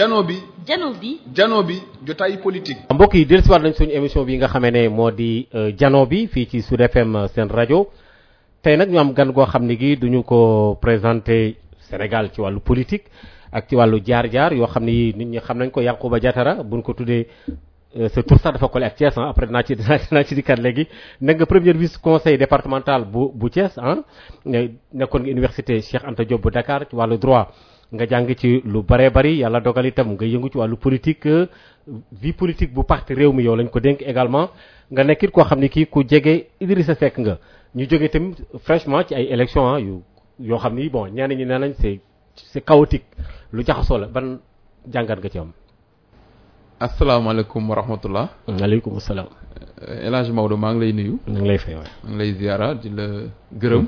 jano bi jano bi. Jano bi jotaay politique. mbokk yi dellusiwaat nañ suñu émission bi nga xamee ne moo di jano bi fii ci Sud FM seen rajo. Tey nag ñu am gan goo xam ne gi duñu ko présenté Sénégal ci wàllu politique ak ci wàllu jaar-jaar yoo xam ni nit ñi xam nañ ko Yankhoba Diattara buñ ko tuddee sa tur sax dafa collé ak Thiès ah après dinaa ci dinaa ci dikkaat léegi. Nekk nga premier vice conseil départemental bu bu Thiès ah nekkoon nga université Cheikh Anta Diop bu Dakar ci wàllu droit nga jàng ci lu bëree bëri yàlla dogal itam nga yëngu ci wàllu politique vie politique bu parti réew mi yow lañ ko dénk également nga nekkit koo xam ne kii ku jege Idrissa Seck nga ñu jóge tamit fraîchement ci ay élections ah yu yoo xam ni bon ñenn ñi nee nañ c'est c'est chaotique lu jaxasoo la ban jàngat nga ci am? asalaamaaleykum wa rahmatullah. waaleykum salaam. El Hadj Maodo maa ngi lay nuyu. ñu ngi lay fay waay. maa ngi lay ziara di la gërëm.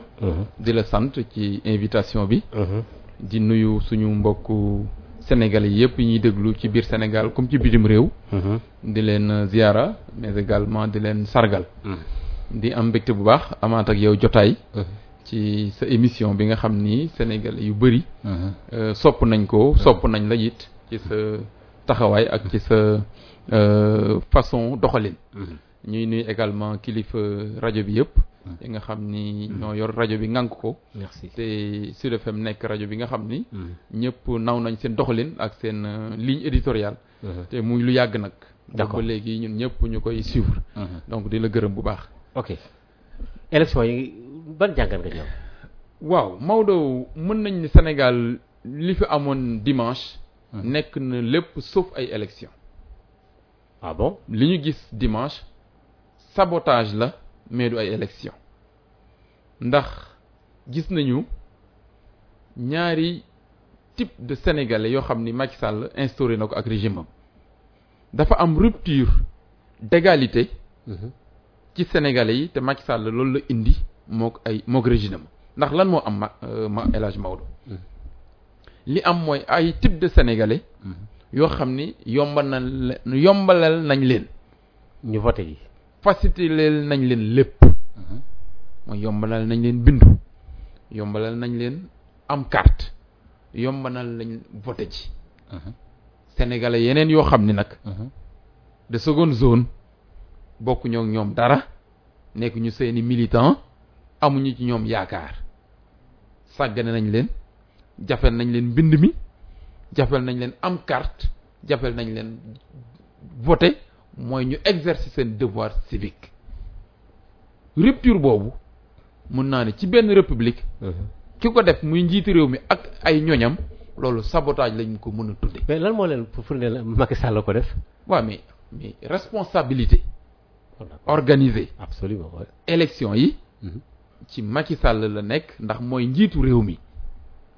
di la sant ci invitation bi. Di nuyu suñu mbokku sénégalais yëpp yi ñuy déglu ci biir Sénégal comme ci bitim réew. di leen ziara mais également di leen sargal. di am mbégte bu baax amaat ak yow jotaay. ci sa émission bi nga xam ni sénégalais yu bëri. sopp nañ ko sopp nañ la it ci sa taxawaay ak ci sa façon doxalin. ñuy nuyu également kilifa rajo bi yëpp. Yi nga xam ni ñoo yor rajo bi ngànk ko. merci te Sud FM nekk rajo bi nga xam ni. ñëpp naw nañ seen doxalin ak seen ligne éditoriale. te muy lu yàgg nag. d'accord ba léegi ñun ñëpp ñu koy suivre. donc di la gërëm bu baax. ok élection yi ban jàngat nga ci am? waaw Maodo mën nañ ni Sénégal li fi amoon dimanche. nekk na lépp sauf ay élection ah bon? Li ñu gis dimanche sabotage la mais du ay élection ndax gis nañu ñaari type de sénégalais yoo xam ni Macky Sall instauré na ko ak régime am. Dafa am rupture d'égalité ci sénégalais yi te Macky Sall loolu la indi mook ay mook régime am. Ndax lan moo am ma ma El Hadj Maodo? Li am mooy ay type de sénégalais yoo xam ni yombal na yombalal nañ leen. Ñu voté yi. Faciliter nañ leen lépp. Mooy yombalal nañ leen bindu. Yombalal nañ leen am carte. Yombalal nañ voté ci. Sénégalais yeneen yoo xam ni nag. De seconde zone. Bokk ñoo ñoom dara. Nekk ñu seeni militant amuñu ci ñoom yaakaar. Sàggane nañ leen. Jafel nañ leen mbind mi. Jafel nañ leen am carte. Jafel nañ leen voté. Mooy ñu exercer seen devoir civique. Rupture boobu mun naa ne ci benn république ki ko def muy njiiti réew mi ak ay ñoñam loolu sabotage lañ ko mën a tudde. Mais lan moo leen pour ne la Macky Sall ko def? waaw mais mais responsabilité organisée. Absolument ouais. élection yi ci Macky Sall la nekk ndax mooy njiitu réew mi.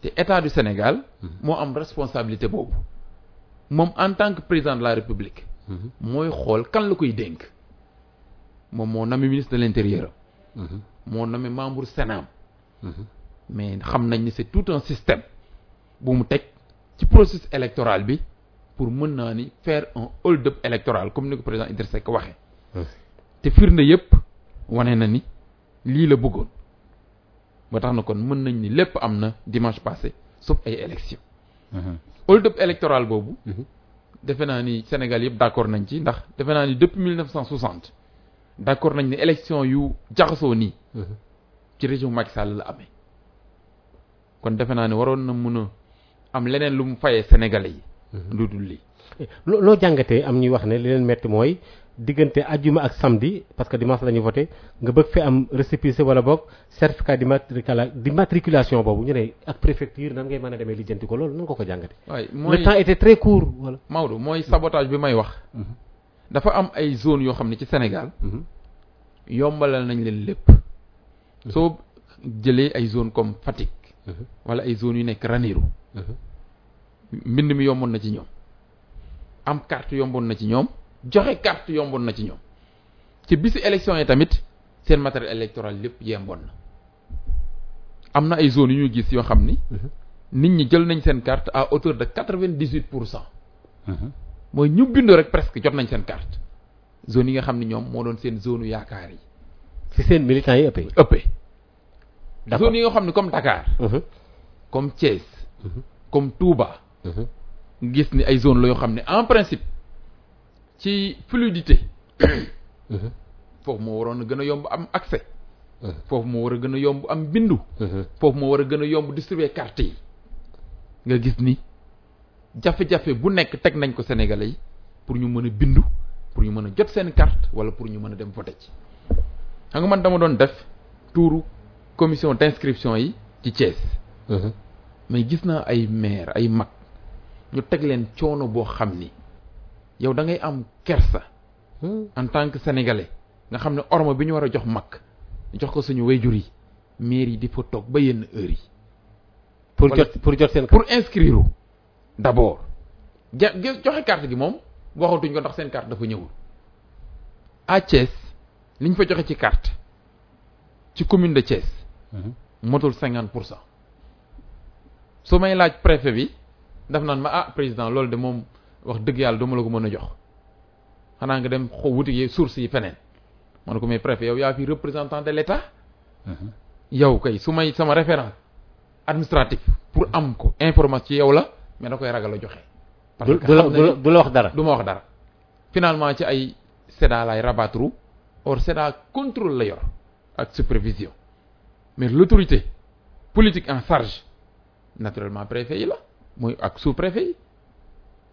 Te état du Sénégal moo am responsabilité boobu. Moom en tant que président de la république mooy xool kan la koy dénk. Moom moo nommé ministre de l'intérieur. Moo nommé membre Sénat mais xam nañ ni c'est tout un système bu mu teg ci processus électoral bi pour mën naa ni faire un hold-up électoral comme ni ko président Idrissa Seck waxee. Te firnde yépp wane na ni lii la bëggoon. Ba tax na kon mën nañ ni lépp am na dimanche passé sauf ay élection hold-up électoral boobu defe naa ni Sénégal yëpp d'accord nañ ci ndax defe naa ni depuis 1960 d'accord nañ élection yu jaxasoo nii ci région Macky Sall la amee. kon defe naa ni waroon na mën a am leneen lu mu fayee Sénégalais yi. Lu dul lii. Loo loo jàngatee am ñuy wax ne li leen metti mooy diggante ajjuma ak samedi parce que dimanche la voté nga bëgg fi am récépissé wala boog certificat d'immatricula d'immatriculation boobu ñu ne ak préfecture nan ngay mën a demee lijjanti ko loolu nan ko ko jàngate? Waaye le temps était très court voilà. Maodo mooy sabotage bi may wax. Dafa am ay zone yoo xam ne ci Sénégal yombalal nañ leen lépp. Soo jëlee ay zone comme Fatick wala ay zones yu nekk Ranérou. Mbind mi yomboon na ci ñoom. Am carte yomboon na ci ñoom joxe carte yomboon na ci ñoom. ci bisu élection yi tamit seen matériel électoral lépp yemboon na. Am na ay zones yu ñu gis yoo xam ni nit ñi jël nañ seen carte à hauteur de quatre-vingt-dix-huit pour cent. Mooy ñu bindu rek presque jot nañ seen carte. Zone yi nga xam ni ñoom moo doon seen zone yaakaar yi. Fi seen militants yi ëppee. Ëppee. D'accord. Zone yi nga xam ni comme Dakar Mhm. comme Thiès comme Touba Mhm. gis ni ay zone la yoo xam ne en principe ci fluidité. Foofu moo waroon a gën a yomb am accès. Foofu moo war a gën a yomb am bindu. Foofu moo war a gën a yomb distribuer carte yi. Nga gis ni jafe-jafe bu nekk teg nañ ko Sénégalais yi pour ñu mën a bindu pour ñu mën a jot seen carte wala pour ñu mën a dem voter ci. Xam nga man dama doon def tuuru commission d'inscription yi ci Thiès. Mais gis naa ay maire ay mag ñu teg leen coono boo xam ni yow da ngay am kersa en tant que sénégalais. Nga xam ne orma bi ñu war a jox mag jox ko suñu wayjur yi maire yi di fa toog ba yenn heure yi. Pour Wala- jot pour jot seen pour inscrire d'abord. Ja joxe carte gi moom waxatuñ ko ndax seen carte dafa ñëwul. À Thiès li ñu fa joxe ci carte ci commune de Thiès motul cinquante pour cent. Su may laaj préfet bi daf naan ma ah président loolu de moom wax dëgg yàlla duma la ko mën a jox. Xanaa nga dem xaw wuti source yi feneen. Ma ne ko mais préfet yow yaa fi représentant de l'État? Yow kay su may sama référence administratif pour am ko information ci yow la mais da koy ragal a joxe. parce que du la wax dara. du ma wax dara. Finalement ci ay SEDA lay rabattre. Or SEDA contrôle la yor ak supervision. Mais l'autorité politique en charge naturellement préfet yi la mooy ak sous-préfet yi.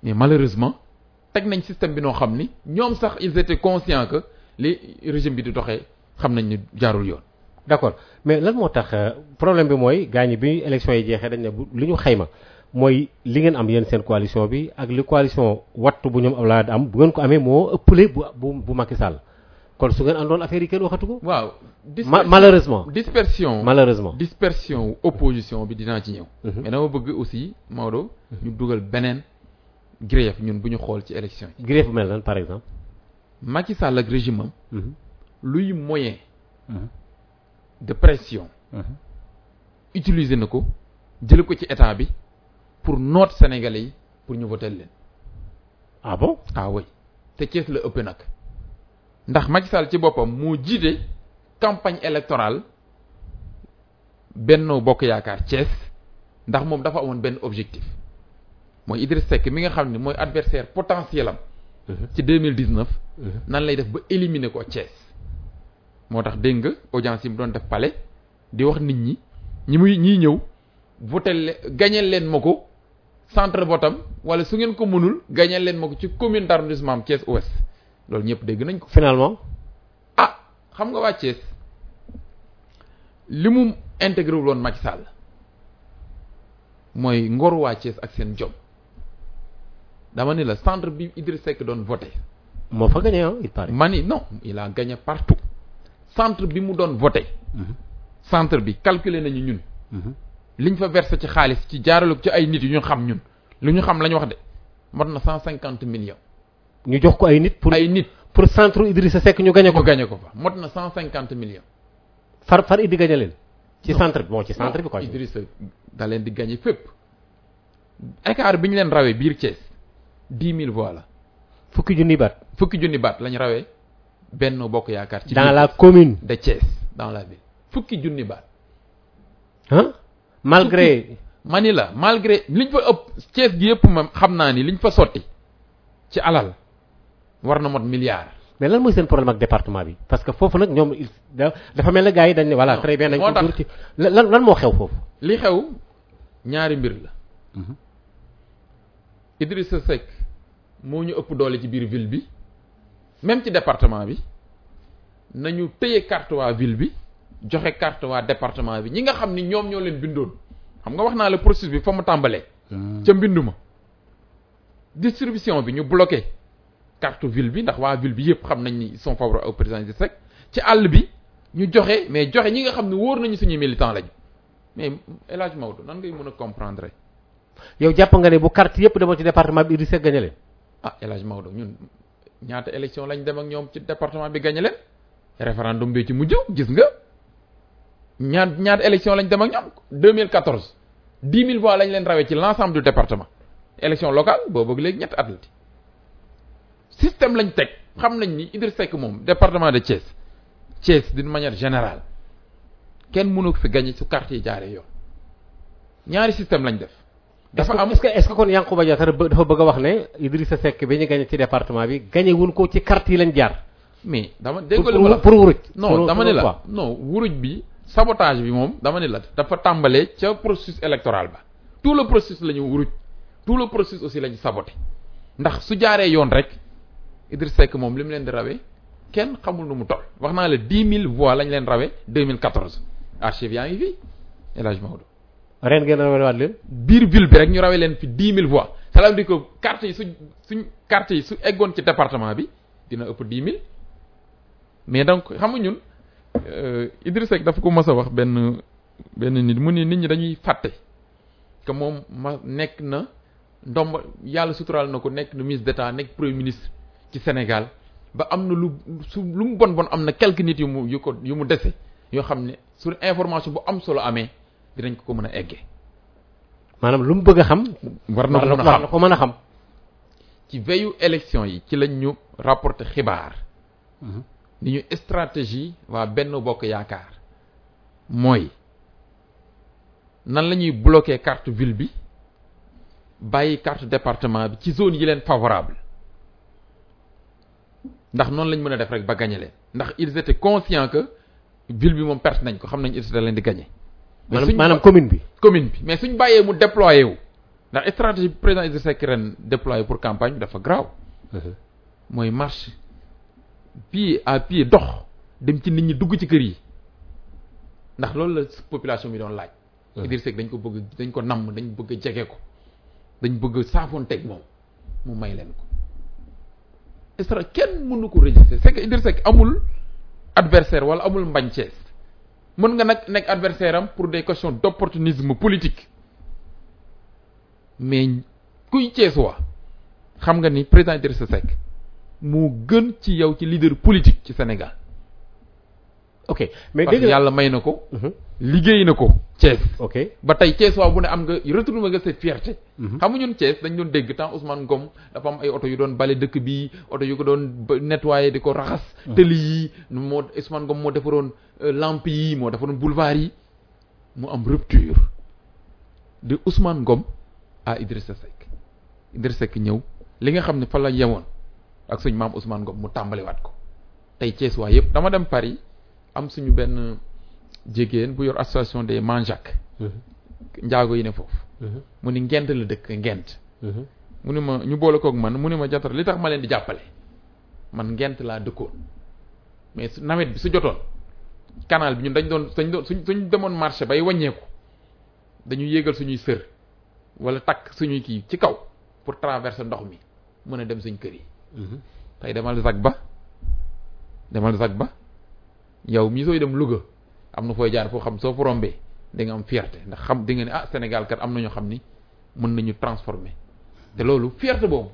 Mais malheureusement teg nañ système bi noo xam ni ñoom sax ils étaient conscients que li régime bi di doxee xam nañ ni jaarul yoon. d'accord mais lan moo tax euh, problème bi mooy gaañi bi élection yi jeexee dañ ne bu li ñu xayma mooy li ngeen am yéen seen coalition bi ak li coalition wattu bu ñoom Abdoulaye am bu ngeen ko amee moo ëppale bu bu bu Macky Sall kon su ngeen àndoon affaire yi kenn waxatu ko? waaw. Ma- malheureusement dispersion malheureusement. dispersion opposition bi dinaa ci ñëw. Mhm. mais dama bëgg aussi Maodo. ñu dugal beneen grief ñun bu ñu xool ci élection yi. greffe bu mel nan par exemple? Macky Sall ak régime am Mhm. luy moyen Mhm. de pression Mhm. utiliser na ko jële ko ci état bi pour noot sénégalais yi pour ñu voter leen. ah bon? ah oui te Thiès la ëpp nag ndax Macky Sall ci boppam moo jiite campagne électorale Benno Bokk Yaakaar Thiès ndax moom dafa amoon benn objectif mooy Idriss Seck mi nga xam ne mooy adversaire potentiel am Mhm. ci 2019 Mhm. nan lay def ba éliminer ko Thiès moo tax dégg nga audience yi mu doon def palais di wax nit ñi ñi muy ñiy ñëw voté le gañeel leen ma ko centre votam wala su ngeen ko mënul gañeel leen ma ko ci commune d'arrondissement am Thiès Ouest loolu ñëpp dégg nañ ko finalement? ah xam nga waa Thiès li mu intégré wul woon Macky Sall mooy ngoru waa Thiès ak seen jom dama ni la centre bi Idriss Seck doon voté moo fa gagné ah il paraît. ma ni non il a gagné partout centre bi mu doon voté centre bi calculé nañu ñun liñ fa versé ci xaalis ci jaarale ko ci ay nit yu ñu xam ñun. Lu ñu xam la ñu wax de. Mot na cent cinquante millions. Ñu jox ko ay nit pour ay nit. pour centre Idrissa Seck ñu gagné ñu ko. gagné ko fa. Mot na cent cinquante millions. Far far Idi gagné leen. ci centre bi bon ci centre bi quoi. Idrissa da leen di gagné fépp. Écart bi ñu leen rawee biir Thiès dix mille voix la. Fukki junni baat. fukki junni baat lañ rawee Benno Bokk Yaakaar ci dans la commune. de Thiès dans la ville. Fukki junni baat. Ah malgré. mani la malgré liñ fa ëpp Thiès gi yëpp ma xam naa ni liñ fa sotti ci alal war na mot milliard. Mais lan mooy seen problème ak département bi? Parce que foofu nag ñoom dafa mel ne gars yi dañ ne voilà très bien moo tax- lan lan moo xew foofu? li xew ñaari mbir la. Idrissa Seck moo ñu ëpp doole ci biir ville bi même ci département bi nañu téye carte waa ville bi joxe carte waa département bi. Ñi nga xam ni ñoom ñoo leen bindoon xam nga wax naa la processus bi fa mu tàmbalee. Ca mbindu ma. Distribution bi ñu bloqué carte ville bi ndax waa ville bi yëpp xam nañ ni ils sont favorables au président Idrissa Seck. Ci àll bi ñu joxe mais joxe ñi nga xam ne wóor nañu suñuy militant lañu. Mais El Hadj Maodo nan ngay mën a comprendre? Yow jàpp nga ne bu carte yëpp demoon ci département bi Idrissa Seck gagné leen. Ah El Hadj Maodo ñun ñaata élection lañ dem ak ñoom ci département bi gagné leen référendum bi ci mujj gis nga ñaat ñaata élection lañ dem ak ñoom 2014 10 000 voix lañ leen rawee ci l'ensemble du département élection locale boobu léegi ñetti at système lañ teg xam nañ ni Idriss Seck moom département de Thiès Thiès d'une manière générale kenn mënu fi gagné su yi jaaree yoon ñaari système lañ def dafa am est-ce que est-ce que kon Yankhoba Diattara dafa bëgg a wax ne Idrissa Seck bi ñu gagné ci département bi gagné wuñ ko ci carte yi lañ jaar. mais dama dégg la pour wuruj. non dama ne la. non wuruj bi sabotage bi moom dama ne la dafa tàmbalee ca processus électoral ba. Tout le processus la ñu wuruj. Tout le processus aussi la ñu saboté. Ndax su jaaree yoon rek Idriss Seck moom li mu leen di rawee kenn xamul nu mu toll. Wax naa la dix mille voix lañ leen rawee 2014 archive yaa ngi fii El Hadj Maodo ren ngeen rawalewaat leen. biir voix. Ça veut dire que carte yi su suñ carte yi su ci département bi dina ëpp mais donc xam nga ñun euh, Idriss Seck dafa ko que ma na ministre d'état premier ministre Sénégal. Ba am bon quelques nit yu yu ko yu mu dese yoo xam ne su information bu am solo amee dinañ ko ko mën a eggee maanaam lu mu bëgg a xam. war na ko mën a xam. ci veillu élection yi ci lañ ñu rapporté xibaar. Ni ñu stratégie waa benn bokk yaakaar mooy nan la ñuy bloquer carte ville bi bàyyi carte département bi ci zone yi leen favorable. Ndax noonu lañ mën a def rek ba gagner leen. Ndax ils étaient conscients que ville bi moom perte nañ ko xam nañ ils leen di gagner. mais maanaam maanaam commune bi. commune bi. Mais suñ bàyyee mu déployé wu. Ndax stratégie président Idrissa Seck ren déployé pour campagne bi dafa grave mooy marche pied à pied dox dem ci nit ñi dugg ci kër yi. Ndax loolu la population bi doon laaj. Idrissa Seck dañ ko bëgg dañ ko namm dañ bëgg a jege ko. Dañ bëgg saafoonteeg moom mu may leen ko. Stra kenn mënu ko résister c'est que Idrissa Seck amul adversaire wala amul mbañ Cees mën nga nag nekk adversaire am pour des questions d'opportunisme politique. Mais kuy Cees waa xam nga ni président Idrissa Seck moo gën ci yow ci leader politique ci Sénégal. Ok mais dégg yàlla may na ko. Mhm. liggéey na ko Cees ok. ba tey Thiès waa bu ne am nga retourné nga sa fierté. Mhm. xam nga ñun Thiès dañ doon dégg temps Ousmane Ngom dafa am ay oto yu doon bale dëkk bi oto yu ko doon nettoyer di ko raxas. Tëli yi moo Ousmane Ngom moo defaroon euh, lampe yi moo defaroon boulevard yi mu am rupture. De Ousmane Ngom à Idrissa Seck. Idrissa Seck ñëw li nga xam ne fa la yemoon ak suñ maam Ousmane Ngom mu tàmbaliwaat ko. Tey Thiès waa yëpp dama dem Paris am suñu benn jigéen bu yor association des Manjac. Njaago yi ne foofu. Mu ni ngent la dëkk ngent. Mu ni ma ñu boole koog man mu ni ma jatar li tax ma leen di jàppale? Man ngent laa dëkkoon. Mais su nawet bi su jotoon canal bi ñun dañ doon dañ doon suñ suñ demoon marché bay wàññeeku dañuy yéegal suñuy sër wala takk suñuy kii ci kaw pour traverser ndox mi mën a dem suñ kër yi tey demal zag ba demal zag ba yow mii sooy dem Louga am na fooy jaar foo xam soo rombee da nga am fierté ndax xam di nga ne ah Sénégal kat am na ñoo xam ni mën nañu transformer te loolu fierté boobu.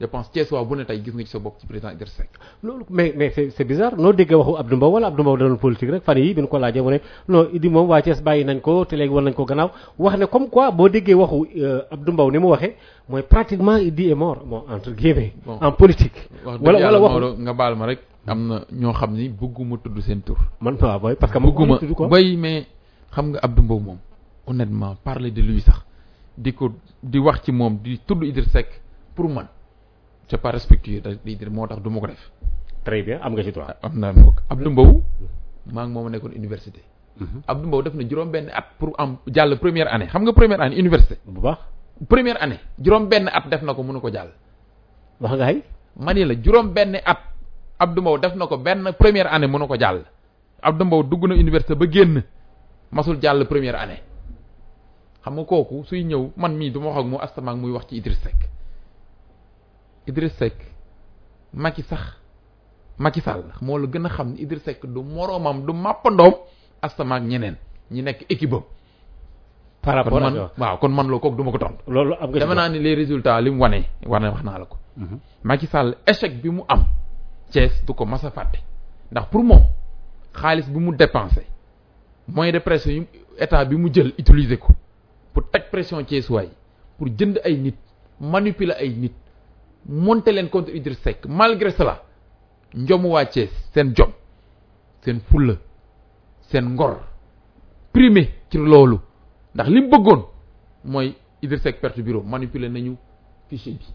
Je pense Thiès waa bu ne tey gis nga ci sa bopp ci président Idrissa Seck. loolu mais mais c'est c'est bizarre noo déggee waxu Abdou Mbow wala Abdou Mbow da doon politique rek fan yi bi ñu ko laajee mu ne non Idi moom waa Thiès bàyyi nañ ko te léegi war nañ ko gannaaw wax ne comme quoi boo déggee waxu euh, Abdou Mbow ni mu waxee mooy pratiquement Idi est mort bon entre guillemets. En politique. wax wala wala waxu nga baal ma rek. am na ñoo xam ni bëgguma tudd seen tur. man waaw booy parce que bëgguma bay mais xam nga Abdou Mbow moom honnêtement parler de lui sax di ko di wax ci moom di tudd Idrissa Seck pour man c'est pas respectueux di dire moo tax du ma ko def. très bien am nga ci droit. am naa ko Abdou Mbow maa ngi moom nekkoon université. Abdou Mbow def na juróom benn at pour am jàll première année xam nga première année université. bu baax première année juróom benn at def na ko mënu ko jàll. wax nga ay. ma ni la juróom benn at Abdou Mbow def na ko benn première année mënu ko jàll. Abdou Mbow dugg na université ba génn masul jàll première année xam nga kooku suy ñëw man mii du ma wax ak mu astamaak muy wax ci Idriss Seck Idriss Seck Macky sax Macky Sall moo la gën a xam ni Idriss Seck du moroomam du màppandoom astamaak ñeneen ñi nekk équipe am. Par rapport ak man waaw kon man loo kooku du ma ko tontu. Loolu am nga dama naa ni les résultats li mu wane wane wax naa la ko. Macky Sall échec bi mu am Thiès du ko mas a fàtte. Ndax pour moom xaalis bi mu dépensé moyen de pression yu état bi mu jël utiliser ko pour teg pression Thiès waay pour jënd ay nit manipuler ay nit monter leen contre Idriss Seck malgré cela njomu Thiès seen jom seen fulla seen ngor primé ci loolu ndax li mu bëggoon mooy Idriss Seck perte bureau manipuler nañu fichier bi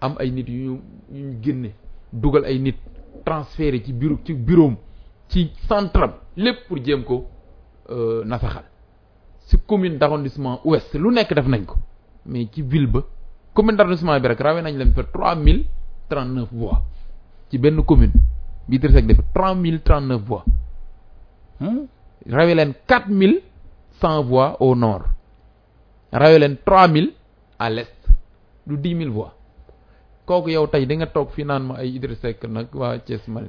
am ay nit yu ñu yu génne dugal ay nit transféré ci bureau ci bureau ci centram lépp pour jéem ko euh, nasaxal. Si commune d'arrondissement ouest lu nekk def nañ ko mais ci ville ba commune d'arrondissement bi rek rawee nañ leen fa trois mille trente neuf voix. Ci benn commune bi Idriss Seck def trois mille trente neuf voix rawee leen quatre mille cent voix au nord. Rawee leen trois mille à l'est. Du dix mille voix. Kooku yow tey di nga toog fii naan ma ay Idriss Seck nag waa Thiès ma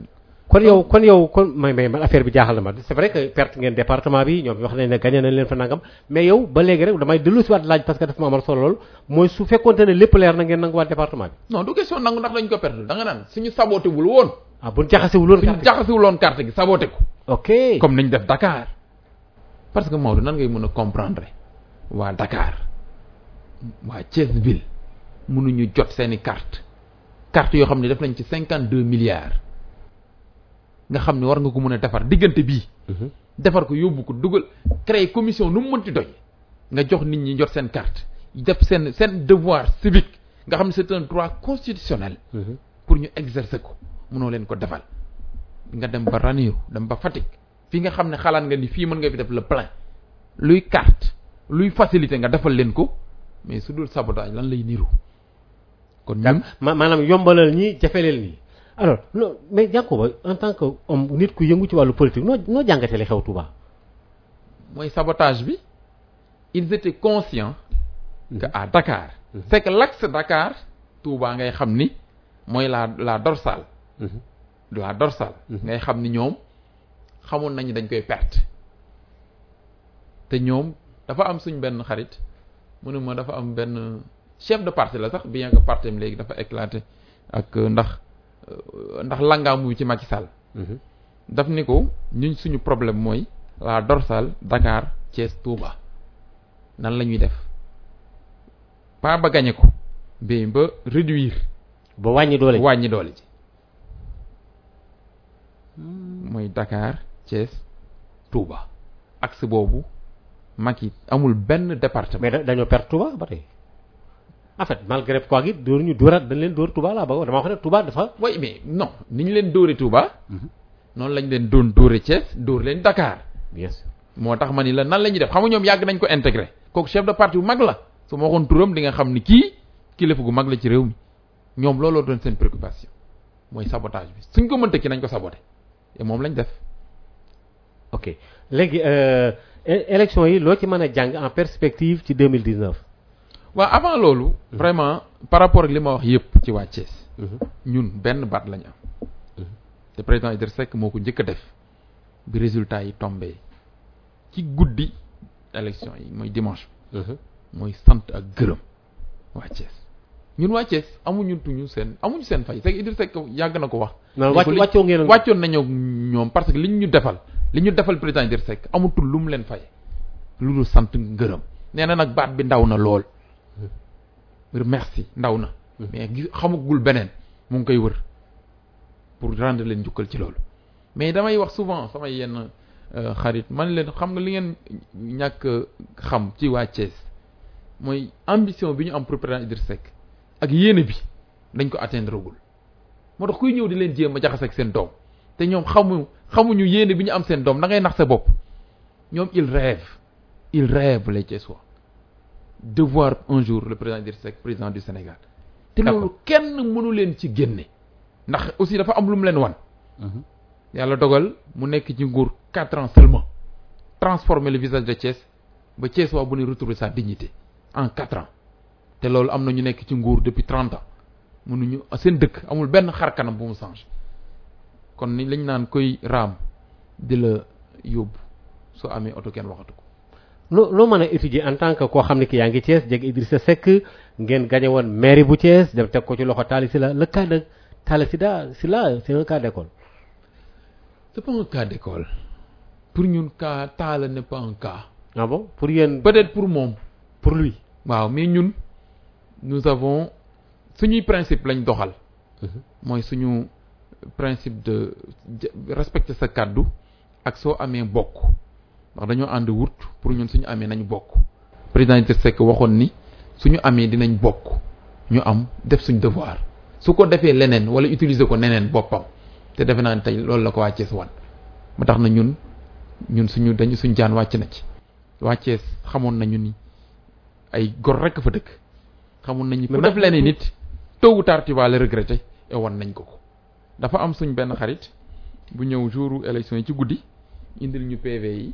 kon yow kon yow kon may may man affaire bi jaaxal na ma. C'est vrai que perte ngeen département bi ñoom wax nañ ne gagné nañ leen fa nangam mais yow ba léegi rek damay dellu si waat laaj parce que dafa ma amal solo lool mooy su fekkonte ne lépp leer na ngeen nanguwaat département bi. Non du question nangu ndax dañ ko perte da nga naan suñu saboté wul woon. Ah jaxasewul woon suñu jaxasewul woon carte gi saboté ko. Ok. Comme nañ def Dakar. Parce que Maodo nan ngay mën a comprendre waa Dakar waa Thiès ville mënuñu jot carte. Carte yoo xam ne def nañ ci cinquante deux milliards nga xam ne war nga ko mën a defar diggante bii. Defar ko yóbbu ko dugal créer commission nu mu mënti doy. nga jox nit ñi jot seen carte def seen seen devoir civique. nga xam ne c'est un droit constitutionnel. Pour ñu exercer ko mënoo leen ko defal. nga dem ba Ranérou dem ba Fatick. fii nga xam ne xalaat nga ni fii mën nga fi def le plein. luy carte luy facilité nga defal leen ko mais su dul sabotage lan lay niru? kon ñun ma maanaam yombalal ñi jafeleel nii alors non mais Yankoba en tant que homme nit ku yëngu ci wàllu politique noo noo jàngatee li xew Touba? Mooy sabotage bi ils étaient conscients que à Dakar c'est que l'axe Dakar Touba ngay xam ni mooy la la dorsale. La dorsale. Ngay xam ni ñoom xamoon nañu dañ koy perte. Te ñoom dafa am suñ benn xarit mu ne ma dafa am benn chef de parti la sax bien que parti am léegi dafa éclaté ak ndax ndax langaamu ci Macky Sall. Daf ni ko ñun suñu problème mooy la dorsale Dakar Thiès Touba. Nan la ñuy def? Pas ba gagné ko mais ba réduire. Ba wàññi doole ji. Wàññi doole ji. Mooy Dakar Thiès Touba. Axe boobu Macky amul benn département. Mais da- dañoo perte Touba ba tey en fait malgré quoi gi dóor ñu dóoraat dañ leen dóor Touba laa bëgg dama wax ne Touba dafa oui mais non ni ñu leen dóore Touba noonu lañ leen doon dóore Thiès dóor leen Dakar. Bien sûr. Moo tax ma ni la nan la ñuy def? Xam nga ñoom yàgg nañ ko intégré. Kooku chef de parti bu mag la. Su ma waxoon turam di nga xam ni kii kilifa gu mag la ci réew mi. Ñoom looloo doon seen préoccupation. Mooy sabotage bi. Suñ ko mënta ki nañ ko saboté. Et moom lañ def. Ok. Léegi euh, élection yi loo ci mën a jàng en perspective ci 2019 waaw avant loolu vraiment par rapport ak li ma wax yépp ci waa Thiès ñun benn baat lañ am. Te président Idriss Seck moo ko njëkk a def bi résultat yi tombé ci guddi élection yi mooy dimanche. Mooy sant ak gërëm waa Thiès. Ñun waa Thiès amuñu tuñu seen amuñu seen fay. C'est que Idriss Seck yàgg na ko wax. Wàccoo ngeen wàccoon ñoom parce que liñ ñu defal li ñu defal président Idriss Seck amutul lu mu leen fay. Lu dul sant ngërëm. Nee na nag baat bi ndaw na lool merci. Ndaw na. Mais xamagul beneen. Mu ngi koy wër. Pour rendre leen njukkal ci loolu. Mais damay wax souvent samay yenn euh, xarit. Man leen xam nga li ngeen ñàkk xam ci waa Thiès mooy ambition bi ñu am pour président Idriss Seck ak yéene bi dañ ko atteindre gul. Moo tax kuy ñëw di leen jéem a jaxase ak seen doom. Te ñoom xamu xamuñu yéene bi ñu am seen doom. Da ngay nax sa bopp. Ñoom il rêve il rêve les Thiessois de voir un jour le président Idriss Seck président du Sénégal. Te loolu kenn mënu leen ci génne. Ndax aussi dafa am lu mu leen wan. Yàlla dogal mu nekk ci nguur quatre ans seulement. Transformer le visage de Thiès ba Thiès waa bu ne retrouver sa dignité en quatre ans. Te loolu am na ñu nekk ci nguur depuis trente ans. Mënuñu seen dëkk amul benn xar kanam bu mu change kon ni lañ naan koy raam di la yóbbu. Soo amee oto kenn waxatu ko loo loo mën a étudier en tant que koo xam ne ki yaa ngi Thiès jeg Idrissa Seck ngeen gagné woon mairie bu Thiès dem teg ko ci loxo Talla Sylla le cas de Talla Sylla Sylla c'est un cas d'école. C'est pas un cas d'école. Pour ñun cas Talla n'est pas un cas. Ah bon? Pour yéen? Peut-être pour moom. Pour lui? Waaw mais ñun nous avons suñuy principe lañ doxal. Mooy suñu principe de de- respecter sa kàddu ak soo amee bokk ndax dañoo ànd wut pour ñun suñu amee nañu bokk. Président Idriss Seck waxoon ni suñu amee dinañ bokk ñu am def suñ devoir. Su ko defee leneen wala utiliser ko neneen boppam. Te defe naa tey loolu la ko waa Thiès wan. Ba tax na ñun ñun suñu dañu suñ jaan wàcc na ci. Waa Thiès xamoon nañu ni ay gor rekk fa dëkk. Xamoon nañu ku def leneen nit tôt ou tard tu vas le regretter et wan nañ ko ko. Dafa am suñ benn xarit bu ñëw jouru élection yi ci guddi indil ñu PV yi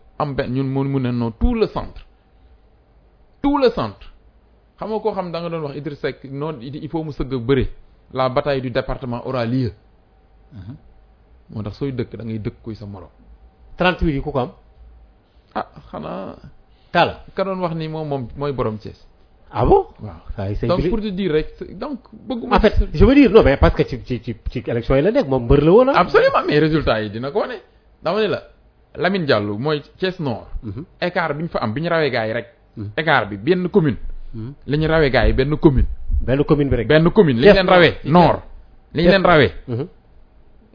am benn ñun mu mu ne non tout le centre. Tout le centre. Xam nga koo xam da nga doon wax Idriss Seck non il faut mu sëgg a bëre. La bataille du département aura lieu. Moo tax sooy dëkk da ngay dëkk kuy sa morom. 38 yi ku ko am? Ah xanaa. Talla ka doon wax ni moom moom mooy borom Thiès. Ah bon? Waaw. Donc pour te dire rek donc bëgguma en fait je veux dire non mais parce que ci ci ci ci élection yi la nekk moom mbër la woon ah. Absolument mais résultat yi dina ko wane. Dama ne la Lamine Diallo mooy Thiès Nord. Écart bi ñu fa am bi ñu rawee gars yi rek. Écart bi benn commune. La ñu rawee gars yi benn commune. Benn commune bi rek. Benn commune. Li ñu leen rawee nord. Li ñu leen rawee. Mhm.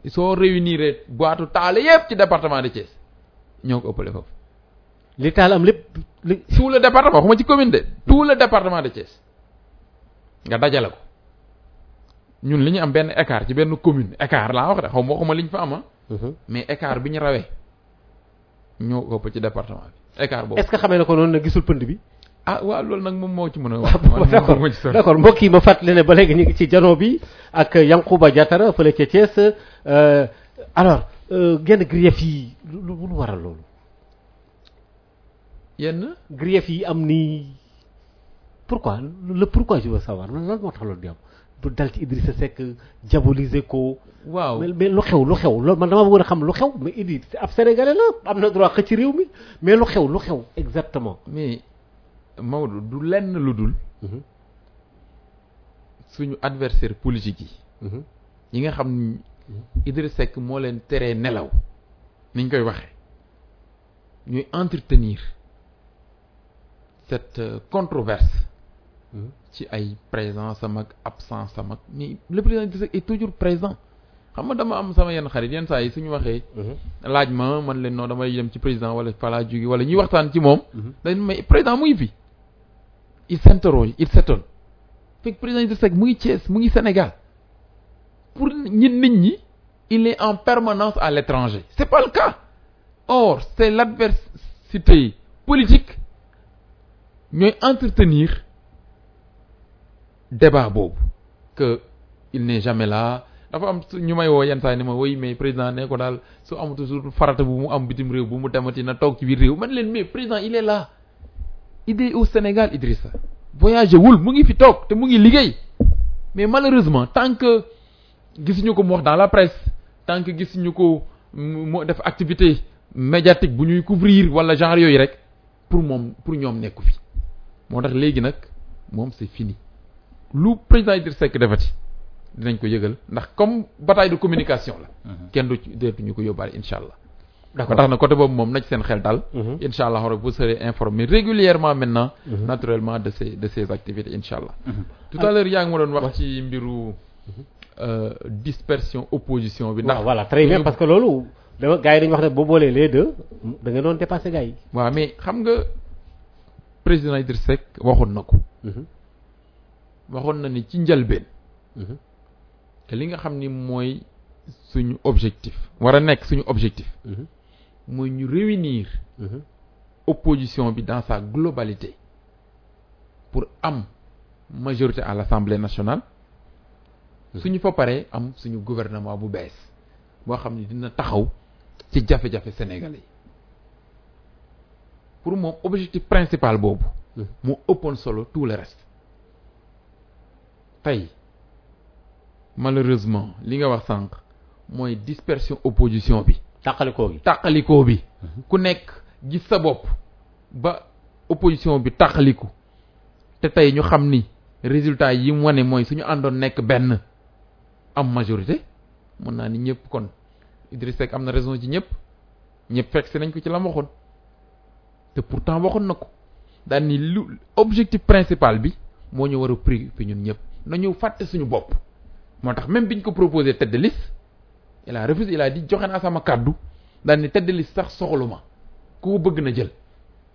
soo réunir boitu taale yépp ci département de Thiès ñoo ko ëppale foofu. Li taal am lépp li tout le département waxuma ci commune de tout le département de Thiès. Nga dajale ko. Ñun li ñu am benn écart ci benn commune. Écart laa wax de xaw ma waxuma li ñu fa am ah. Mhm. mais écart bi ñu rawee ñoo ko ëpp ci département bi écart boobu. Est-ce que xamee na ko noonu na gisul pënd bi? Ah waaw loolu nag moom moo ci mën a wax. D'accord d'accord. Mbokk yi ma fàttali ne ba léegi ñu ngi ci jano bi ak Yankouba Diattara fële ca Thiès. Euh, alors euh, genn grief yi lu lu waral loolu? Yenn? Grief yi am ni pourquoi? Le pourquoi je veux savoir? Lan lan moo tax loolu di am? Dal ci Idrissa Seck diaboliser ko. Waaw. Mais mais lu xew lu xew. Loolu man dama bëggoon a xam lu xew mais Idi ab sénégalais la am na droit xëcc ci réew mi mais lu xew lu xew exactement. Mais Maodo du lenn lu dul Mhm, suñu adversaire politique yi. Mhm, yi nga xam ni Idriss Seck moo leen teree nelaw niñ koy waxee ñuy entretenir cette euh, controverse mhm. Ci ay présence am ak absence am ak mais le président est toujours présent. Xam nga dama am sama yenn xarit yenn saa yi suñu waxee Mhm, laaj ma man leen non damay dem ci président wala jóge wala ñuy waxtaan ci moom. Mhm. dañ président mu ngi fi. Il s'interroge il s'étonne. Fekk président Idriss Seck mu ngi Thiès mu ngi Sénégal. Pour ñi nit ñi il est en permanence à l'étranger. C'est pas le cas. Or c'est l'adversité politique. Ñooy entretenir débat boobu. Que il n'est jamais là. Dafa am ñu may woo yenn ne ma woy mais président ne ko daal su amatu su farata bu mu am bitim réew bu mu demati na toog ci biir réew. Man leen mais président il est là. Il est au Sénégal Idrissa. Voyagé wul mu ngi fi toog te mu ngi liggéey. Mais malheureusement tant que gisuñu ko mu wax dans la presse tant que gisuñu ko mu def activité médiatique bu ñuy couvrir wala genre yooyu rek pour moom pour ñoom nekku fi. Moo tax léegi nag c'est fini lu président Idrissa Seck defati dinañ ko yëgal. Ndax comme bataille de communication la. Kenn du ci deetuñu ko yóbbaale incha allah. Ba d'accord tax na côté boobu moom na ci seen xel daal Mhm. incha allah vous serez informé régulièrement maintenant Mhm. naturellement de ces de ces activités incha allah. Tout à l'heure yaa ngi ma doon wax ci mbiru euh, dispersion opposition bi. Ndax voilà très bien parce que loolu dama gars yi dañu wax ne boo boolee les deux da nga doon dépasser gars yi. waaw mais xam nga président Idriss Seck waxoon na ko. Mhm, waxoon na ni ci njëlbeen. Mhm, te li nga xam ni mooy suñu objectif war a nekk suñu objectif. Mhm, mooy ñu réunir mhm, opposition bi dans sa globalité pour am majorité à l'Assemblée nationale. Suñu fa paree am suñu gouvernement bu bees boo xam ni dina taxaw ci jafe-jafe sénégalais yi. Pour moom objectif principal boobu Mhm. moo ëppoon solo tout le reste tey malheureusement li nga wax sànq mooy dispersion opposition bi. Tàqalikoo gi. tàqalikoo bi. Ku nekk gis sa bopp ba opposition bi tàqaliku te tey ñu xam ni résultat yi mu wane mooy suñu àndoon nekk benn am majorité. Mun naa ni ñëpp kon Idriss Seck am na raison ci ñëpp. Ñëpp fekk si nañ ko ci la waxoon. Te pourtant waxoon na ko. Daal ni lu objectif principal bi moo ñu war a préoccupé ñun ñëpp nañu fàtte suñu bopp. Moo tax même biñ ko proposé tête de liste il a refusé il a dit joxe naa sama kàddu daal ni tête de liste sax soxaluma ku ko bëgg na jël.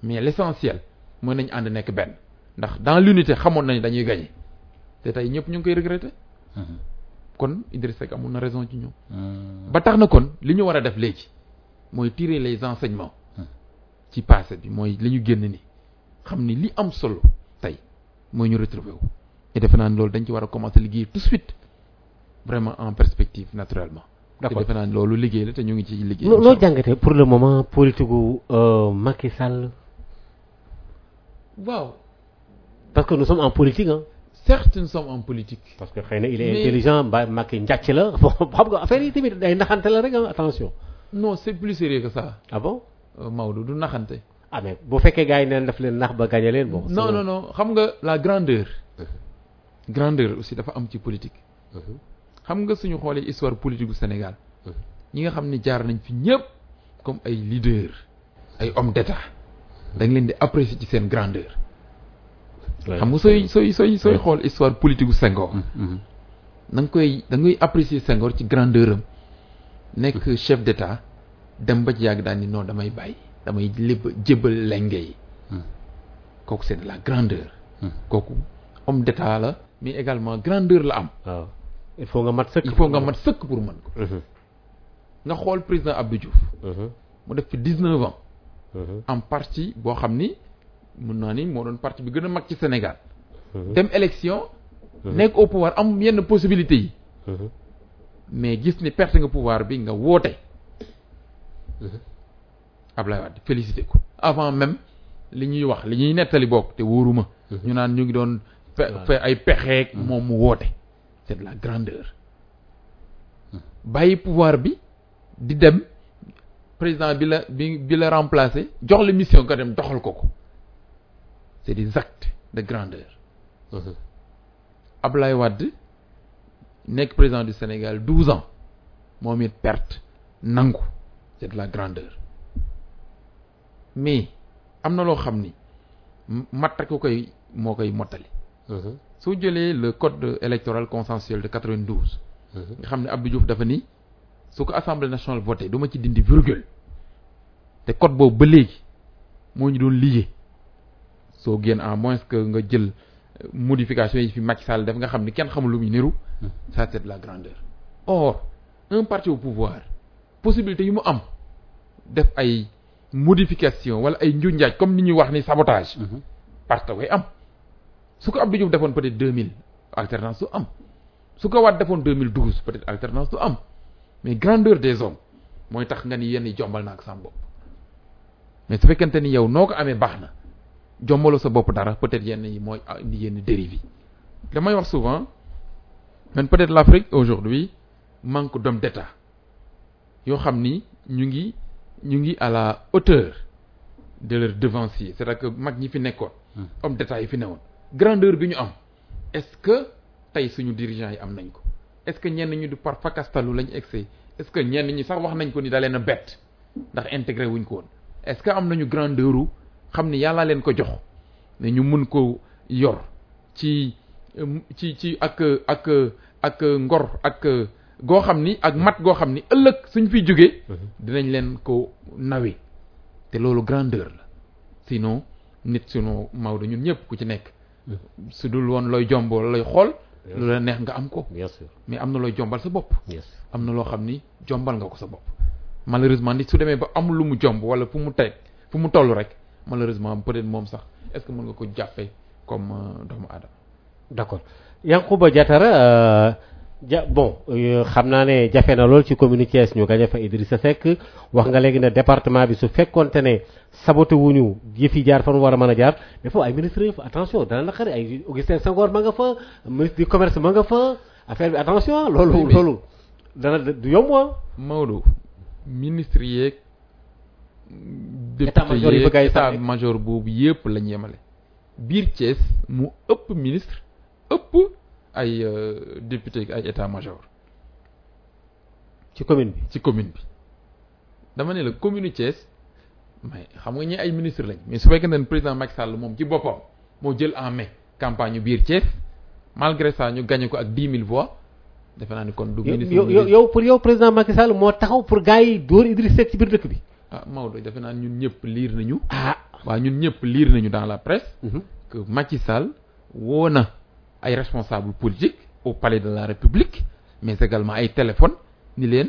Mais l'essentiel mooy nañ ànd nekk benn ndax dans l'unité xamoon nañ dañuy gagner. Te tey ñëpp ñu ngi koy regretter. Kon Idriss Seck amul na raison ci ñoom. Ba tax na kon li ñu war a def léegi mooy tirer les enseignements ci passé bi mooy li ñu génn ni xam ni li am solo tey mooy ñu retrouver wu et defe naa ni loolu dañ ci war a commencer liggéey tout de suite vraiment en perspective naturellement. Te D'accord. defe naa ni loolu liggéey la te ñu ngi ci liggéey loo jàngatee pour le moment politique gu euh, Macky Sall? Waaw. Parce que nous sommes en politique hein. Certes nous sommes en politique. Parce que xëy na il est intelligent mbaa Macky njàcc la. Bon xam nga affaire yi tamit day naxante la rek ah attention. Non c'est plus sérieux que ça. Ah bon? Euh, Maodo du naxante. Ah mais bu fekkee gars yi neen daf leen nax ba gagné leen bon non non non. Xam nga la grandeur grandeur aussi dafa am ci politique. Xam nga suñu xoolee histoire politique bu Sénégal. Ñi nga xam ni jaar nañ fi ñëpp comme ay leader ay hommes d'état. Dañ leen di apprécier ci seen grandeur. Xam nga sooy sooy sooy sooy xool histoire politique gu Senghor. Da nga koy da ngay apprécier Senghor ci grandeur am. nekk chef d'état dem ba ci yàgg daal ni non damay bàyyi damay lépp jébbal lenge yi. Kooku c'est de la grandeur. Kooku homme d'état la mais également grandeur la am. Waaw. Il faut nga mat sëkk il faut nga mat sëkk pour mën ko. Mhm, nga xool président Abdou Diouf. Mhm, mu def fi 19 ans. Mhm, am parti boo xam ni mun naa ni moo doon parti bi gën a mag ci Sénégal. Dem élection nekk au pouvoir am yenn possibilités yi. Mais gis ni perte nga pouvoir bi nga woote. Ablaye Wade félicité ko. Avant même li ñuy wax li ñuy nettali bokk te wóoruma. Ñu naan ñu ngi doon fe ay pexeek moom mu woote. C'est de la grandeur. Bàyyi pouvoir bi di dem président bi la bi bi la remplacer jox la mission nga dem doxal ko ko. C'est des actes de grandeur. Mhm. Ablaye Wade nekk président du Sénégal douze ans moom it perte nangu. C'est de la grandeur. Mais am na loo xam ni ko koy moo koy mottali soo jëlee le code électoral consensuel de 92 mhm. nga xam ne Abdou Diouf dafa ni su ko assemblée nationale voté du ma ci dindi virgule. Te code boobu ba léegi moo ñu doon lié. Soo génn à moins que nga jël euh, modification yi fi Macky Sall def nga xam ni kenn xamul lu muy niru. Ça c'est de la grandeur. Or un parti au pouvoir possibilité yu mu am def ay modification wala ay njuñ njaaj comme ni ñuy wax ni sabotage. Mhm. parce que koy am su ko Abdou Diouf defoon peut-être 2000 alternance du am. Su ko Wade defoon 2012 peut-être alternance du am. Mais grandeur des hommes mooy tax nga ni yenn jombal ak bopp. Mais su fekkente ni yow noo ko amee baax na jombaloo sa bopp dara peut-être yenn yi mooy indi yenn dérive yi. Damay wax souvent man peut-être l'Afrique aujourd'hui manque d'hommes d'État yoo xam ni ñu ngi ñu ngi à la hauteur de leur devancier. C'est-à-dire que mag ñi fi nekkoon hommes d'État yi fi newoon grandeur bi ñu am. Est-ce que tey suñu dirigeants yi am nañ ko? Est-ce que ñenn ñu du par fakastalu lañ excès est-ce que ñenn ñi sax wax nañ ko ni da leen a bett ndax intégré wuñ ko woon? Est-ce que am nañu grandeuru xam ni yàlla leen ko jox ne ñu mun ko yor ci euh, ci ci ak ak ak ngor ak goo xam ni ak mat goo xam ni ëllëg suñ fiy jógee dinañ leen ko nawe. Te loolu grandeur la. Sinon nit sunu Maodo ñun ñëpp ku ci nekk su dul woon looy jomb wala looy xool lu la neex nga am ko. Bien sûr. Mais am na looy jombal sa bopp. Yes. Am na loo xam ni jombal nga ko sa bopp. Malheureusement nit su demee ba amul lu mu jomb wala fu mu teg fu mu toll rek malheureusement peut-être moom sax est-ce que mën nga ko jàppee comme euh, doomu aadama? D'accord. Yankhoba Diattara euh, ja bon euh, xam naa ne jafe na lool ci commune Thiès ñu gañe fa Idrissa Seck. Wax nga léegi ne département bi su fekkonte ne saboté wuñu yëf yi jaar war a mën a jaar mais foofu ay ministre yi fa attention dana naqari ay Augustin Senghor ma nga fa ministre du commerce ma nga fa affaire bi attention loolu Oui, mais- loolu dana du yomb ah. Maodo ministre yeeg député état major boobu yëpp lañ yemale. Biir Thiès mu ëpp ministre ëpp ay euh, député ay état major. Ci commune bi. Ci commune bi. Dama ne la commune Thiès mais xam nga ñi ay ministre lañ mais su fekkee ne président Macky Sall moom ci boppam moo jël en mai campagne yu biir Thiès malgré ça ñu gagné ko ak dix mille voix defe naa ni kon du ministre yow yow yow pour yow président Macky Sall moo taxaw pour gars yi dóor Idriss Seck ci biir dëkk bi. Ah Maodo defe naa ñun ñëpp liir nañu. Ah. Waaw ñun ñëpp liir nañu dans la presse que Macky Sall woo na ay responsables politiques au palais de la République mais également ay téléphone ni leen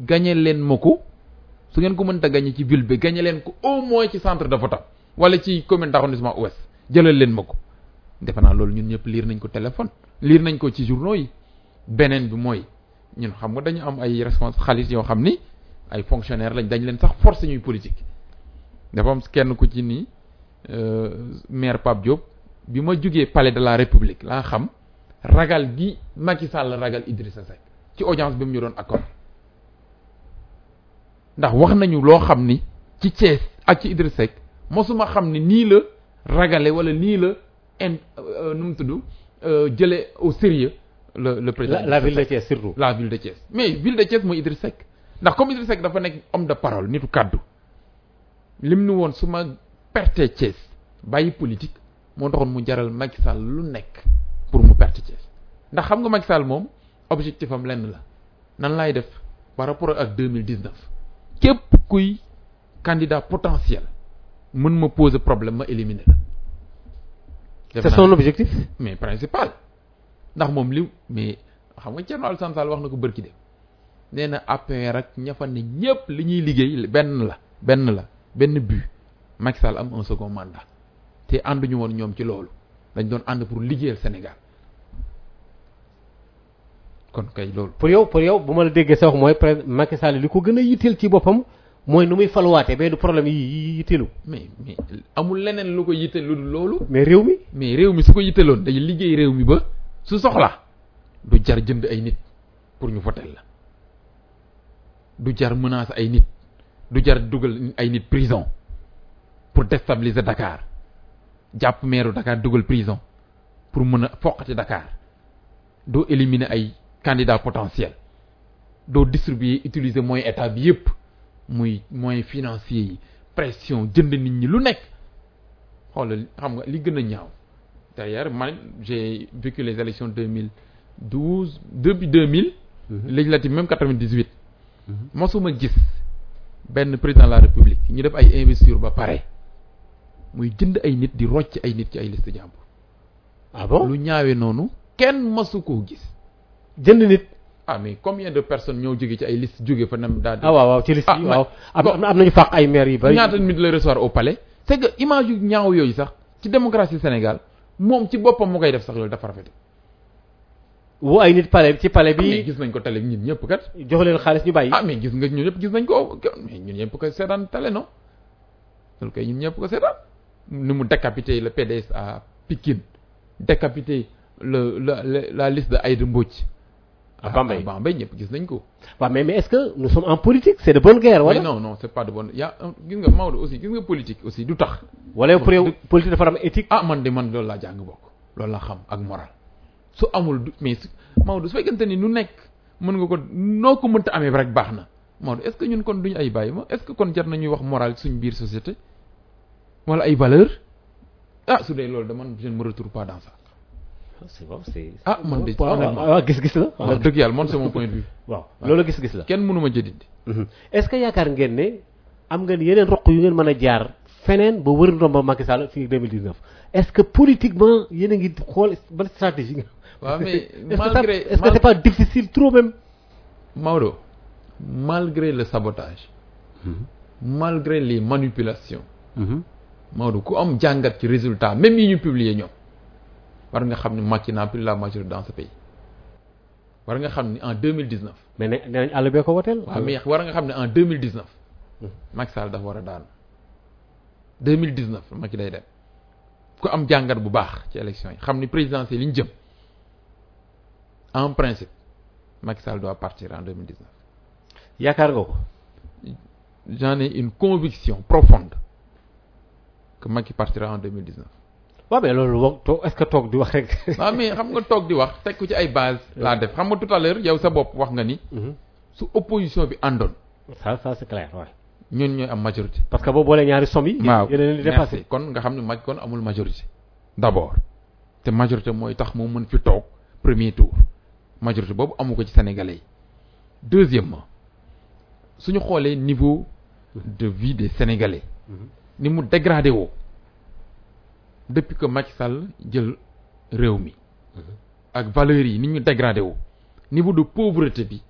gagné leen ma ko. Su ngeen ko mënta gagné ci ville gagné leen ko au moins ci centre de vote wala ci commune d'arrondissement ouest jëlal ma ñun ñëpp nañ téléphone liir nañ ko ci journaux yi. Bi ñun xam nga dañu am ay responsable xaalis yoo xam ay fonctionnaires lañ dañ leen force politique. Ni maire Pape Diop bi ma jógee palais de la République laa xam ragal gi Macky Sall ragal Idrissa Seck ci audience bi mu ñu doon accord. ndax wax nañu loo xam ni ci Thiès ak ci Idrissa Seck mosuma xam ni nii la ragale wala nii la in nu mu tudd jële au sérieux le le président la la ville de Thiès surtout. La ville de Thiès. Mais ville de Thiès mooy Idrissa Seck. ndax comme Idrissa Seck dafa nekk homme de parole nitu kàddu. lim ni woon su ma perte Thiès bàyyi politique moo taxoon mu jaral Macky Sall lu nekk pour mu perte Thiès. ndax xam nga Macky Sall moom objectif am lenn la. nan laay def par rapport ak deux mille dix neuf képp kuy candidat potentiel mën ma poser problème ma éliminer la. c'est son objectif? mais principal. ndax moom li mais xam nga Thierno Alassane Sall wax na ko bërki de nee na APR ak ña fa ne ñëpp li ñuy liggéey benn la benn la benn but. Macky Sall am un second mandat te ànduñu woon ñoom ci loolu dañ doon ànd pour liggéeyal Sénégal kon kay loolu. pour yow pour yow bu ma la déggee sa wax mooy pré Macky Sall li ko gën a yitteel ci boppam mooy nu muy faluwaatee mais du problème yi yitteelu. mais mais amul leneen lu ko yitteel lu dul loolu. mais réew mi? mais réew mi su ko yitteeloon day liggéey réew mi ba su soxla du jar jënd ay nit pour ñu la du jar ay nit du jar dugal ay nit prison pour déstabiliser Dakar jàpp meeru Dakar dugal prison pour mën a foqati Dakar. Doo éliminer ay candidats potentiels. Doo distribuer utiliser moyens état bi yépp. Muy moyens financiers yi. Pression jënd nit ñi lu nekk. Xoolal xam nga li gën a ñaaw. D'ailleurs man j'ai vécu les élections 2012 depuis 2000 législative même 98 mosuma gis benn président de la république ñu def ay investiture ba pare muy jënd ay nit di rocc ay nit ci ay liste jàmbur. Ah bon? Lu ñaawee noonu kenn masu koo gis. Jënd nit. ah mais combien de personnes ñoo jóge ci ay liste jóge fa nam daal ah waaw waaw ci liste Ah, yi waaw. Am nañu fàq ay maires yi bari. ñaata nit la recevoir au palais? C'est que image yu ñaaw yooyu sax ci démocratie Sénégal moom ci boppam mu koy def sax loolu dafa rafet. Woo ay nit palais ci palais bi. Gis nañ ko télé ñun ñëpp kat. Jox leen xaalis ñu bàyyi. ah mais gis nga ñun ñëpp gis nañ ko. Mais ñun ñëpp ko seetaan télé non? Loolu kay ñun ñëpp ko seetaan. Ni mu décapité le PDS à Pikine décapité le la la, la liste de Aïda Mbodj. À Bambey. à ko. Waaw mais mais est-ce que nous sommes en politique? C'est de bonne guerre mais wala? non non c'est pas de bonne y a un- nga Maodo aussi gis nga politique aussi tax. Wala yow pour politique dafa am éthique? ah man de man loolu laa jàng bokk. Loolu laa xam ak moral. Su amul mais Maodo su fekkente ni nu nekk mën nga ko noo ko mënta amee rek baax na. Maodo est-ce que ñun kon duñu ay bàyyi ma? Est-ce que kon jar nañuy wax moral suñ biir société? Wala ay valeur? Ah su dee loolu de man je ne me retrouve pas dans ça c'est bon c'est. ah man de honnêtement waaw gis-gis la. wax dëgg yàlla man c'est mon point de vue waaw loolu gis-gis la. kenn mënu ma jëdindi Mhm. est-ce que yaakaar ngeen ne am ngeen yeneen roq yu ngeen mën a jaar feneen ba wër ndomba Macky Sall fii 2019 est-ce que politiquement yéen a ngi xool ban stratégie nga. waaw mais est-ce que ça- malgré est-ce que c'est pas difficile trop même? Maodo malgré le sabotage malgré les manipulations Maodo ku am jàngat ci résultat même yi ñu publier ñoom war nga xam ne Macky n'a plus la majorité dans ce pays. War nga xam ne en deux mille dix neuf mais ne nee nañ àll bee ko woteel? waaw mais war nga xam ne en deux mille dix neuf Macky Sall dafa war a daanu. deux mille dix neuf Macky day dem. Ku am jàngat bu baax ci élection yi xam ni présidentielle yi ñu jëm. En principe Macky Sall doit partir en deux mille dix neuf yaakaar nga ko? j'en ai une conviction profonde que Macky partira en deux mille dix neuf waaw mais loolu wax est-ce que toog di wax rek? waaw mais xam nga toog di wax teg ko ci ay base laa def. Xam nga tout à l'heure yow sa bopp wax nga ni su opposition bi àndoon. Ça ça c'est clair waaw. ñun ñooy am majorité. Parce que boo boolee ñaari somme yi. waaw. yéen a leen di dépassé. merci kon nga xam ne maj kon amul majorité. D'abord te majorité mooy tax moo mën fi toog premier tour. Majorité boobu amu ko ci sénégalais yi. Deuxièmement suñu xoolee niveau de vie des sénégalais ni mu dégradé woo depuis que Macky Sall jël réew mi. Ak valeurs yi ni ñu dégradé woo. niveau de pauvreté bi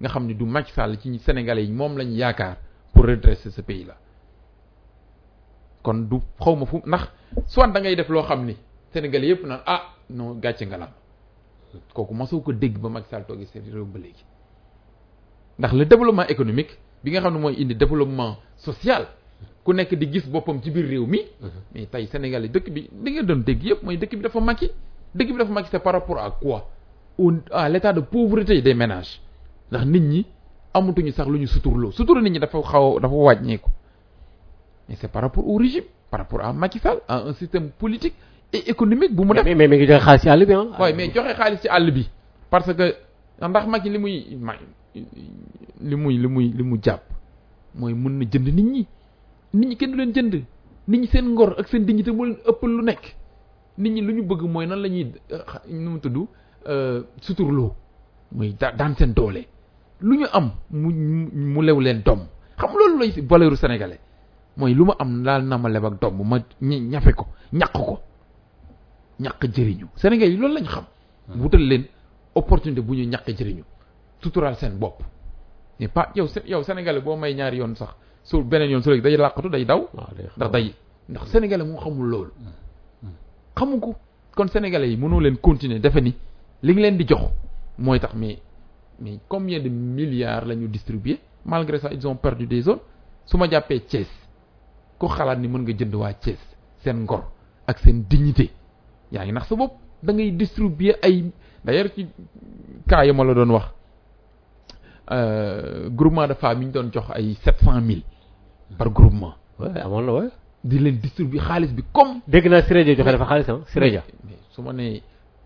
nga xam ne du Macky Sall ci sénégalais yi moom lañu yaakaar pour redresser ce pays là kon du xaw ma fu ndax soit da ngay def loo xam ni sénégalais naan ah non gàcce nga lam kooku mosoo ko dégg ba Macky Sall toogee seen réew ba léegi. ndax le développement économique bi nga xam ne mooy indi développement social ku nekk di gis boppam ci biir réew mi. Mais tey sénégalais dëkk bi li nga doon dégg yépp mooy dëkk bi dafa Macky dëkk bi dafa Macky c'est par rapport à quoi? Au à l'état de pauvreté des ménages. Ndax nit ñi amatuñu sax lu ñu suturloo. Sutur nit ñi dafa xaw dafa wàññeeku. Mais c'est par rapport au régime par rapport à Macky Sall à un système politique et économique bu mu def. Mais mais mi ngi joxe xaalis ci àll bi ah. waaye mais joxe xaalis ci àll bi. Parce que ndax Macky li muy li muy li muy li mu jàpp mooy mën na jënd nit ñi nit ñi kenn du leen jënd. Nit ñi seen ngor ak seen dignité moo leen ëppal lu nekk. Nit ñi lu ñu bëgg mooy nan la ñuy nu mu tudd suturloo. Mooy da daan seen doole. Lu ñu am mu mu lew leen doom. Xam loolu lay valeur sénégalais. Mooy lu ma am daal na ma leb ak doom ma ñafe ko ñaq ko. Ñaq jëriñu. Sénégal yi loolu lañ xam. Wutal leen opportunité bu ñu ñaq jëriñu. Suturaal seen bopp. Mais pas yow yow sénégalais boo may ñaari yoon sax su beneen yoon su léegi day làqatu day daw. Ndax day ndax sénégalais moo xamul loolu. Xamu ko. Kon sénégalais yi mënoo leen continuer defe ni li nga leen di jox mooy tax mais mais combien de milliards la ñu distribué malgré ça ils ont perdu des zones. Su ma jàppee Thiès ko xalaat ni mën nga jënd waa Thiès seen ngor ak seen dignité yaa ngi nax sa bopp. Da ngay distribuer ay d'ailleurs ci cas yi ma la doon wax groupement de femmes yi ñu doon jox ay sept cent mille par groupement. Waaw amoon na waaye. di leen distribuer xaalis bi comme dégg naa joxe dafa xaalis ah su ma nee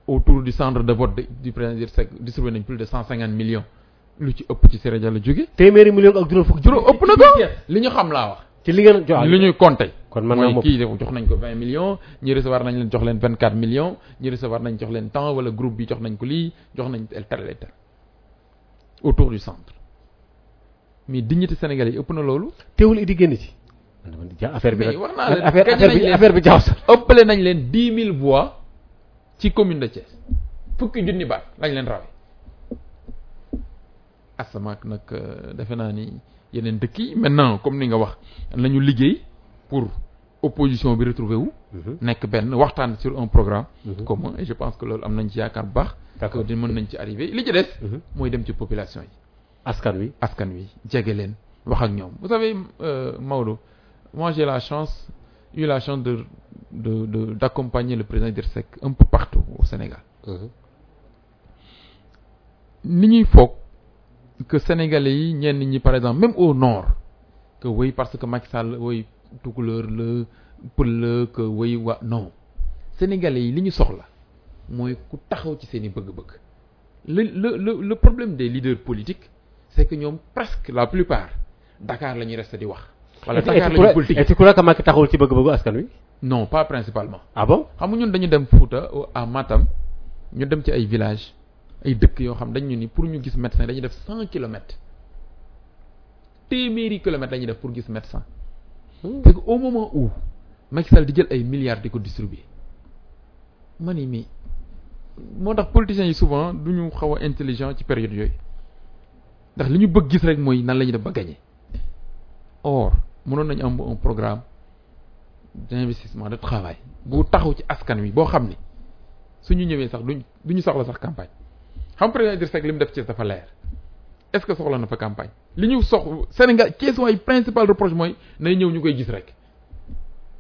autour du centre de vote du président Seck distribué nañ plus de cent cinquante millions. Lu ci ëpp ci Siré Dia la jóge. Téeméeri million ak juróom fukk. juróom ëpp na ko. li ñu xam laa wax. Ci li ngeen jox li ñuy compter kon man mooy naa kii def jox nañ ko vingt millions ñi recevoir nañ leen jox leen vingt quatre millions ñi recevoir nañ jox leen temps wala groupe bi jox nañ ko lii jox nañ tel tel et tel autour du centre mais dignité sénégalais yi ëpp na loolu teewul idi génn ci. man dama affaire bi naa leen affaire bi leen. affaire bi jaaw sax. ëppale nañ leen dix mille voix ci commune de Thiès fukki junni baat lañ leen rawe asamaak nag euh, defe naa ni yeneen dëkk yi maintenant comme ni nga wax nañu liggéey pour opposition bi retrouver wu nekk benn waxtaan sur un programme Mhm. commun et je pense que loolu am nañ ci yaakaar bu baax D'accord. mën nañ ci arriver li ci des Mhm. mooy dem ci population yi askan wi. askan wi jege leen wax ak ñoom vous savez euh, Maodo moi j'ai la chance eu la chance de de de d'accompagner le président Idrissa Seck un peu partout au Sénégal ni ñuy foog que sénégalais yi ñenn ñi par exemple même au nord que oui parce que Macky Sall oui tukulóor la pël la que oui wa non sénégalais yi li ñu soxla mooy ku taxaw ci seen i bëgg-bëgg le le le le problème des leaders politiques c'est que ñoom presque la plupart Dakar la ñuy rester di wax. wala Dakar la ñuy politique et tu crois que Macky taxawul ci bëgg-bëggu askan wi? non pas principalement. ah bon? xam nga ñun dañu dem Fouta à Matam ñu dem ci ay villages ay dëkk yoo xam dañ ñu ni pour ñu gis médecin dañuy def cent kilomètres téeméeri kilomètres la ñuy def pour gis médecin c'est que au moment où Macky Sall di jël ay milliards di ko distribuer ma ni mais moo tax politiciens yi souvent du intelligent ci période gagner. Or mënoon nañu am un programme d'investissement de travail bu taxaw ci askan wi boo xam ni suñu ñëwee campagne. Xam président li mu def dafa leer. Est-ce que soxla campagne? Li ñu sox principal reproche mooy nay ñëw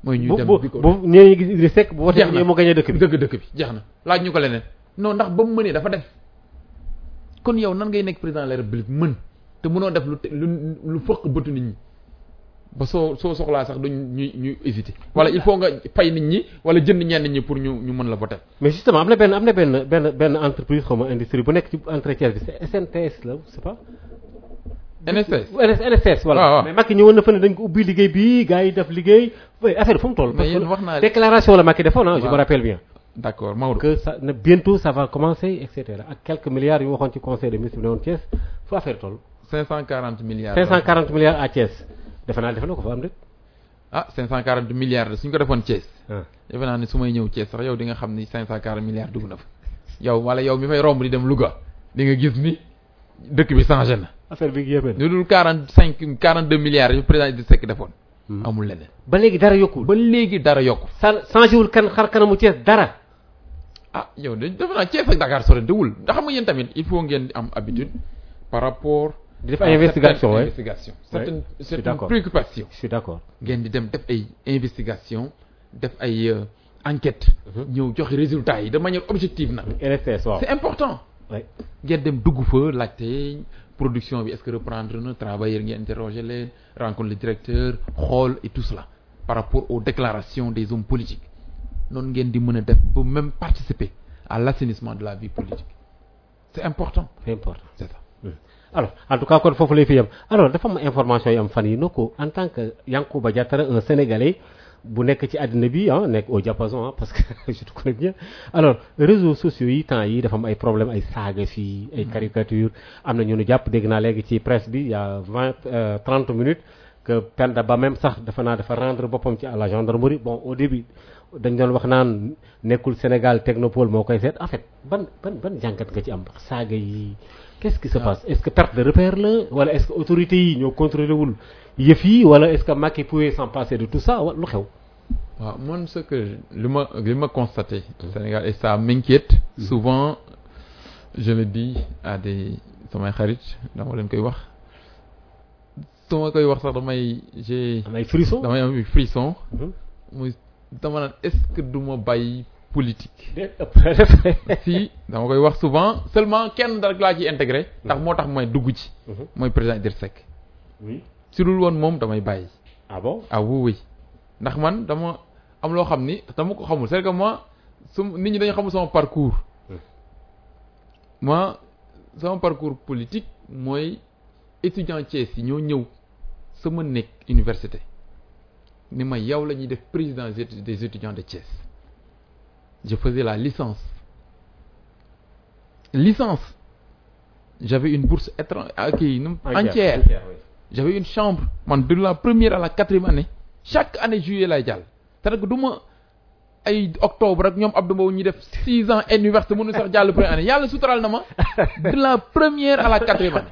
mooy ñuy dem bu bu ñi gis Idriss Seck bu na. ñoom moo gañee dëkk bi. dëgg dëkk bi. Jeex na. Laaj ñu ko leneen. Non ndax ba mu mënee dafa def. Kon yow nan ngay nekk président de la république mën te mënoo def lu lu lu fëq bëtu nit ñi. Ba soo soo soxlaa sax duñ ñu ñu hésiter. Wala il faut nga fay nit ñi wala jënd ñenn ñi pour ñu ñu mën la voter. Mais justement am na benn am na benn benn benn entreprise xaw ma industrie bu nekk ci entretien bi SNTS la c'est pas NSS NS NSS voilà. Waaw, waaw. mais Macky ñëwoon na fa ne dañ ko ubbi liggéey bi gars yi def liggéey. Affaire fu mu toll? Parce que déclaration la Macky defoon ah je me rappelle bien. D'accord Maodo. Que ça ne bientôt ça va commencer et cetera. Ak quelques milliards yu waxoon ci conseil des ministres bi ne woon Thiès. Fu affaire toll? 540 milliards. 540 milliards à Thiès. Defe naa def na ko fa am rek ah 540 milliards suñ ko defoon Thiès. Ah. Defe naa ne su may ñëw Thiès sax yow di nga xam ni 540 milliards dugg na fa. Yow wala yow mi fay romb di dem Louga di nga gis ni dëkk bi changé na affaire bi yéeme na. lu dul 45 42 milliards yu président Idrissa Seck defoon. Amul leneen. Ba léegi dara ba léegi dara yokku sa changé wul kan xar kanamu Thiès dara. Ah yow de defe naa Thiès ak Dakar sorantewul ndax xam nga yéen tamit il faut ngeen am habitude par rapport di def ay investigation investigation certaines je suis certaines d'accord. préoccupations. Je suis d'accord. Ngeen di dem def ay investigation def ay euh, enquête ñëw joxe résultats yi de manière objective waaw. C'est important ouais. ngeen dem dugg fa laajte production bi est-ce que reprendre na travailleurs ngeen interroger leen rencontre le directeur xool et tout cela par rapport aux déclarations des hommes politiques. Noonu ngeen di mën a def ba même participer à l'assainissement de la vie politique. C'est important. C'est important. C'est ça. Alors en tout cas kon foofu lay fi yem. Alors dafa am information yu am fan yi. Ko en tant que Yankhoba Diattara un sénégalais bu nekk ci àddina bi ah nekk au diapason ah parce que je te connais bien. Alors réseaux sociaux yi temps yi dafa am ay problème ay saaga fii ay caricature am na ñu nu jàpp dégg naa léegi ci presse bi il y a vingt euh, trente minutes que Penda Ba même sax dafa naa dafa rendre boppam ci à la gendarmerie. Bon au début dañ doon wax naan nekkul Sénégal technopole moo koy seet. En fait ban ban ban jàngat nga ci am? Saaga yi qu'est-ce qui se passe? Est-ce que perte de repère la wala est-ce que autorités yi ñoo contrôlé wul yëf yi wala est-ce que Macky pouvait s'en passer de tout ça wala lu xew? Waaw man ce que li ma li ma constaté au Sénégal et ça m'inquiète souvent je le dis à des samay xarit dama leen koy wax. Su ma koy wax sax damay j'ai damay am frisson. Mhm. muy dama naan est-ce que du ma bàyyi politique. Si dama koy wax souvent seulement kenn rek laa ciy intégré ndax moo tax dugg ci. Mhm. mooy président Idrissa Seck. Oui. Su dul woon moom damay bàyyi. Ah bon? Ah oui oui. Ndax man dama am loo xam ni dama ko xamul. C'est que moi su nit ñi dañu xamul sama parcours. Hmm. moi sama parcours politique mooy étudiant Thiès yi ñoo ñëw sama nekk université. Ni ma yow la ñuy def président des étudiants de Thiès je faisais la licence. Licence. J'avais une bourse étrange nu entière oui. j'avais une chambre. De la première à la quatrième année. Chaque année juillet lay jàll. C'est-à-dire que du ma ay octobre rek ñoom Abdou Mbow ñi def six ans université mënu sax jàll première année. Yàlla suturaal na ma. De la première à la quatrième année.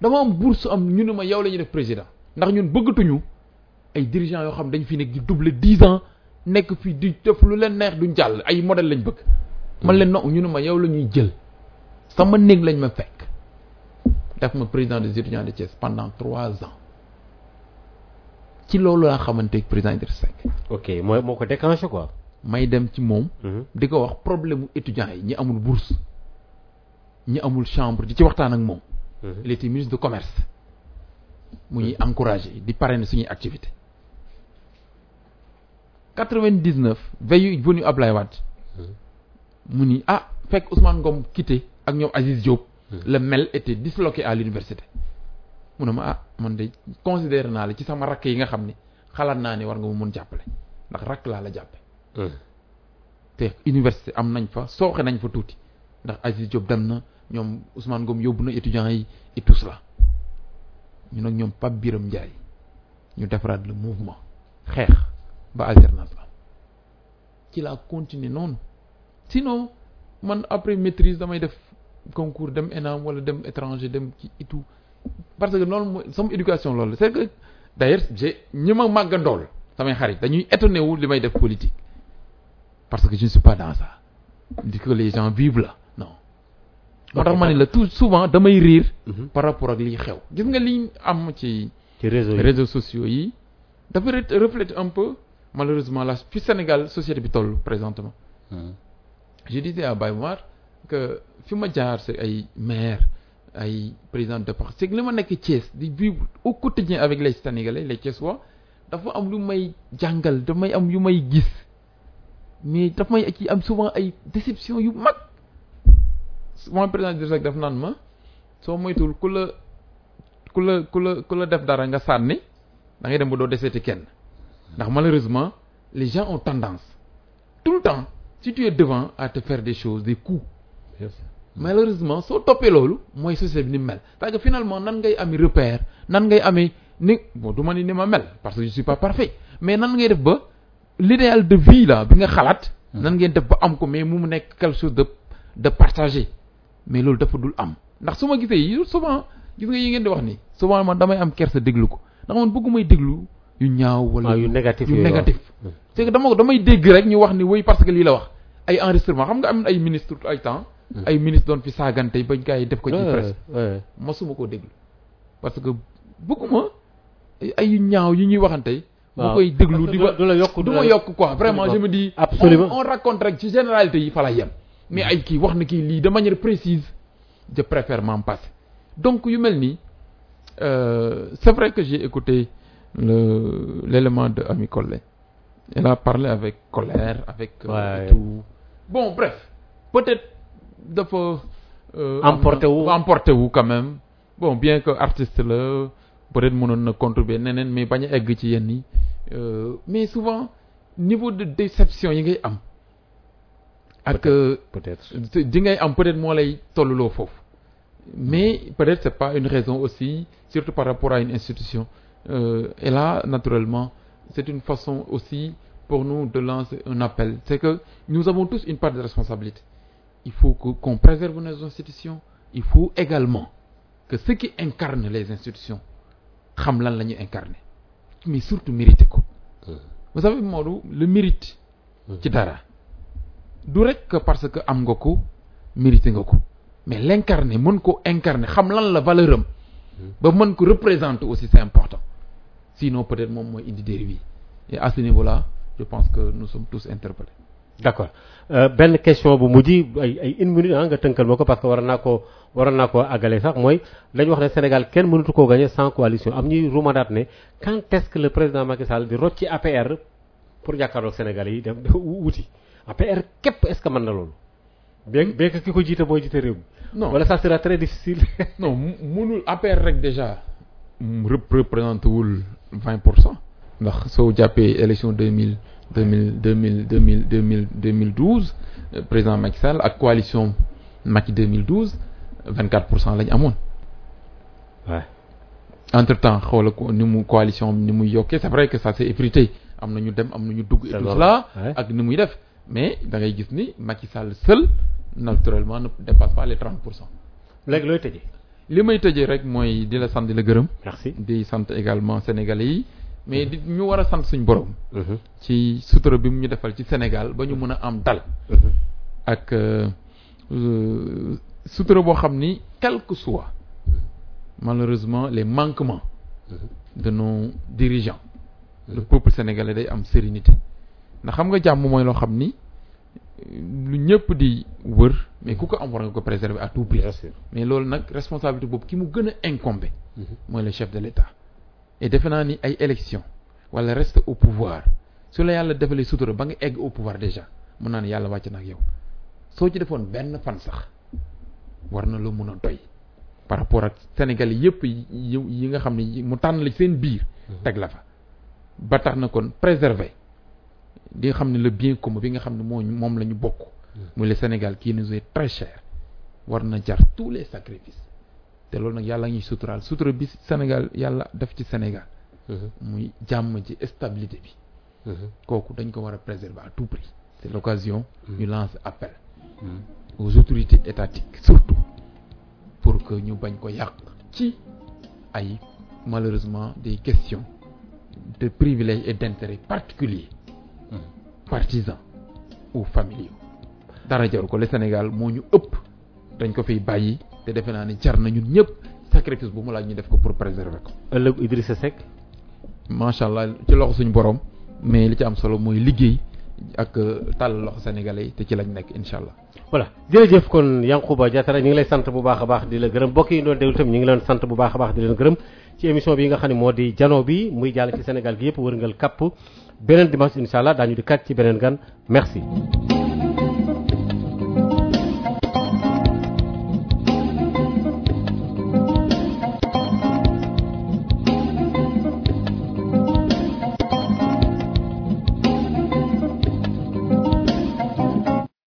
Dama am bourse am ñu ne ma yow la ñuy def président. Ndax ñun bëggatuñu ay dirigeants yoo xam dañ fi nekk di doubler dix ans nekk fi di def lu leen neex duñ jàll. Ay modèle lañ bëgg. Man leen non ñu ne ma yow la ñuy jël. Sama néeg lañ ma fekk. Def ma président des étudiants de Thiès pendant trois ans. Ci loolu laa xamante ak président Idrissa Seck. Ok mooy moo ko déclenché quoi. May dem ci moom. Mhm. di ko wax problème mu étudiants yi ñi amul bourse ñi amul chambre di ci waxtaan ak moom. Mhm. il était ministre de commerce. Mu ñuy encourager di parrainer suñuy activité quatre-vingt-dix-neuf veille venu Ablaye Wade. Mu ni ah fekk Ousmane Ngom quitté ak ñoom Aziz Diop. Le MEL était disloqué à l'université. Mu ne ma ah man de considéré naa la ci sama rakk yi nga xam ni xalaat naa ne war nga mu mun jàppale. Ndax rakk laa la jàppe. Te université am nañ fa sooxe nañ fa tuuti. Ndax Aziz Diop dem na ñoom Ousmane Ngom yóbbu na étudiants yi et tout cela. Ñu nag ñoom Pape Biram Ndiaye ñu defaraat le mouvement. Xeex ba alternance am ci laa continuer noonu sinon man après maîtrise damay def concours dem ENAM wala dem étranger dem ci et tout. Parce que loolu mooy sama éducation loolu c'est que d'ailleurs j'ai ñi ma màggandool samay xarit dañuy étonné wu li may def politique. Parce que je ne suis pas dans ça. Di que les gens vivent là. Non. Moo tax ma ne la tout souvent damay riir Mhm. par rapport ak liy xew. Gis nga liñ am ci réseaux sociaux yi dafa re- reflète un peu malheureusement la fi Sénégal société bi toll présentement. Mhm. je disais à Baye que fi ma jaar c'est ay maire ay président de c'est que li ma nekk Thiès di vivre au quotidien avec les Sénégalais les Thiessois dafa am lu may jàngal damay am yu may gis. Mais daf may ci am souvent ay déception yu mag. Souvent président de rek daf naan ma soo moytuwul ku la ku la ku la ku la def dara nga sànni da ngay dem ba doo deseeti kenn ndax malheureusement les gens ont tendance tout le temps si tu es devant à te faire des choses des coups. Malheureusement soo toppee loolu mooy société bi ni mel. Parce que finalement nan ngay ami repère nan ngay amee ni bon du ma ni ni ma mel parce que je suis pas parfait mais nan ngay def ba l'idéal de vie là bi nga xalaat nan ngeen def ba am ko mais mu nekk quelque chose de de partagé. Mais loolu dafa dul am. Ndax su ma gisee yi souvent gis nga yi ngeen di wax ni souvent man damay am kersa déglu ko. Ndax man bëggu may déglu yu ñaaw wala yu négatif yu négatif. c'est que dama damay dégg rek ñu wax ni woy parce que lii la wax. Ay enregistrement xam nga am ay ministre ay temps. Ay ministre doon fi saagante bañ gaa yi def ko ci presse. mosuma koo déglu. Parce que bëgguma ay yu ñaaw yi ñuy waxante. Bu koy déglu di ba du la yokk du ma yokk quoi. Vraiment je me dis Absolument. on, on raconte rek ci généralité yi fa la yem. Mais ay kii wax na kii lii de manière précise je préfère m'en passer. Donc yu mel nii euh, c'est vrai que j'ai écouté l'élément de Ami elle a parlé avec colère avec euh, Ouais. tout. Bon bref. Peut-être dafa euh, na- wu. emporté wu quand même. Bon bien que artiste la peut-être mënoon na contribuer neneen mais a egg ci yenn euh, mais souvent niveau de déception yi ngay am. Ak euh, peut-être. di ngay am peut-être moo lay tolluloo foofu. Mais peut-être c'est pas une raison aussi surtout par rapport à une institution euh, et là naturellement c'est une façon aussi pour nous de lancer un appel. C'est que nous avons tous une part de responsabilité. Il faut qu'on préserve nos institutions. Il faut également que ceux qui incarnent les institutions mais surtout mériter ko. Vous savez Modou le mérite ci dara. Du rek que parce que am ko mais l'incarner ko incarner xam lan la valeur am. Ba mën ko représenter aussi c'est important sinon peut-être moom mooy indi dérive yi. Et à ce niveau-là je pense que nous sommes tous interpellés. D'accord. Euh, benn question bu mujj ay ay une minute ah nga tënkal ma ko parce que war naa ko waroon naa koo àggale sax mooy dañu wax ne Sénégal kenn mënatu koo gagner sans coalition. Am ñuy rumadaat ne quand est-ce que le président Macky Sall di rocc ci APR pour jàkkaarloog Sénégalais yi dem wuti? APR képp est-ce que mën na loolu? Bien bien que ki ko jiite mooy jiite réew mi. Non. Wala ça sera très difficile. Non mënul APR rek déjà mu rep- représenté wul vingt pour cent. Ndax soo jàppee élection deux mille deux mille deux mille deux mille deux mille deux mille douze euh, président Macky Sall ak coalition Macky deux mille douze vingt quatre pour cent la ñu amoon. Ouais. entre temps xoola ko ni mu coalition ni muy yokkee c'est vrai que ça s'est effrité. Am na ñu dem am na ñu dugg et C'est tout cela ak ni muy def. Mais da ngay gis ni Macky Sall seul naturellement ne dépasse pas les trente pour cent. Léegi looy tëjee? Li may tëjee rek mooy di la sant di la gërëm. Merci. Di sant également sénégalais yi. Mais di ñu war a sant suñ borom. Mhm. ci sutura bi mu ñu defal ci Sénégal ba ñu mën a am dal. Mhm. ak euh, euh, sutura boo xam ni quel que soit malheureusement les manquements de nos dirigeants. Le peuple sénégalais day am sérénité. Ndax xam nga jàmm mooy loo xam ni lu ñëpp di wër mais ku ko am war nga ko préserver à tout prix. Mais loolu nag responsabilité boobu ki mu gën a incombé Mhm. mooy le chef de l'État. Et defe naa ni ay élection wala reste au pouvoir su la yàlla defalee sutura ba nga egg au pouvoir déjà mën naa ne yàlla wàcc na ak yow. Soo ci defoon benn fan sax war na la mën a doy par rapport ak Sénégal yëpp yi nga xam ne mu tànn la seen biir teg la fa. Ba tax na kon préserver di nga xam ne le bien commun bi nga xam ne moo ñu- moom la ñu bokk. Muy le Sénégal qui nous est très cher. War na jar tous les sacrifices. Te loolu nag yàlla ñuy suturaal. Sutura bi Sénégal yàlla def ci Sénégal. Mhm. muy jàmm ci stabilité bi. Mhm. kooku dañ ko war a préserver à tout prix. C'est l'occasion ñu lance appel. Mhm. aux autorités étatiques surtout pour que ñu bañ ko yàq ci ay malheureusement des questions de privilèges et d'intérêts particuliers partisans ou familiaux dara jaru ko le Sénégal moo ñu ëpp. Dañ ko fiy bàyyi te defe naa ne jar na ñun ñëpp sacrifice bu mu laaj ñu def ko pour préserver ko. Ëllëg Idrissa Seck? Macha allah ci loxo suñu borom mais li ci am solo mooy liggéey ak tàll loxo sénégalais yi te ci lañ allah. voilà. Jërëjëf kon Yankhoba Diattara ñu ngi lay sant bu baax baax di la gërëm. Mbokk yi doon déglu tam ñu ngi leen sant bu baax baax di leen gërëm ci émission bi nga xam moo di jano bi muy jàll ci Sénégal gi wërngal beneen dimanche allah daañu di kat ci beneen gan. Merci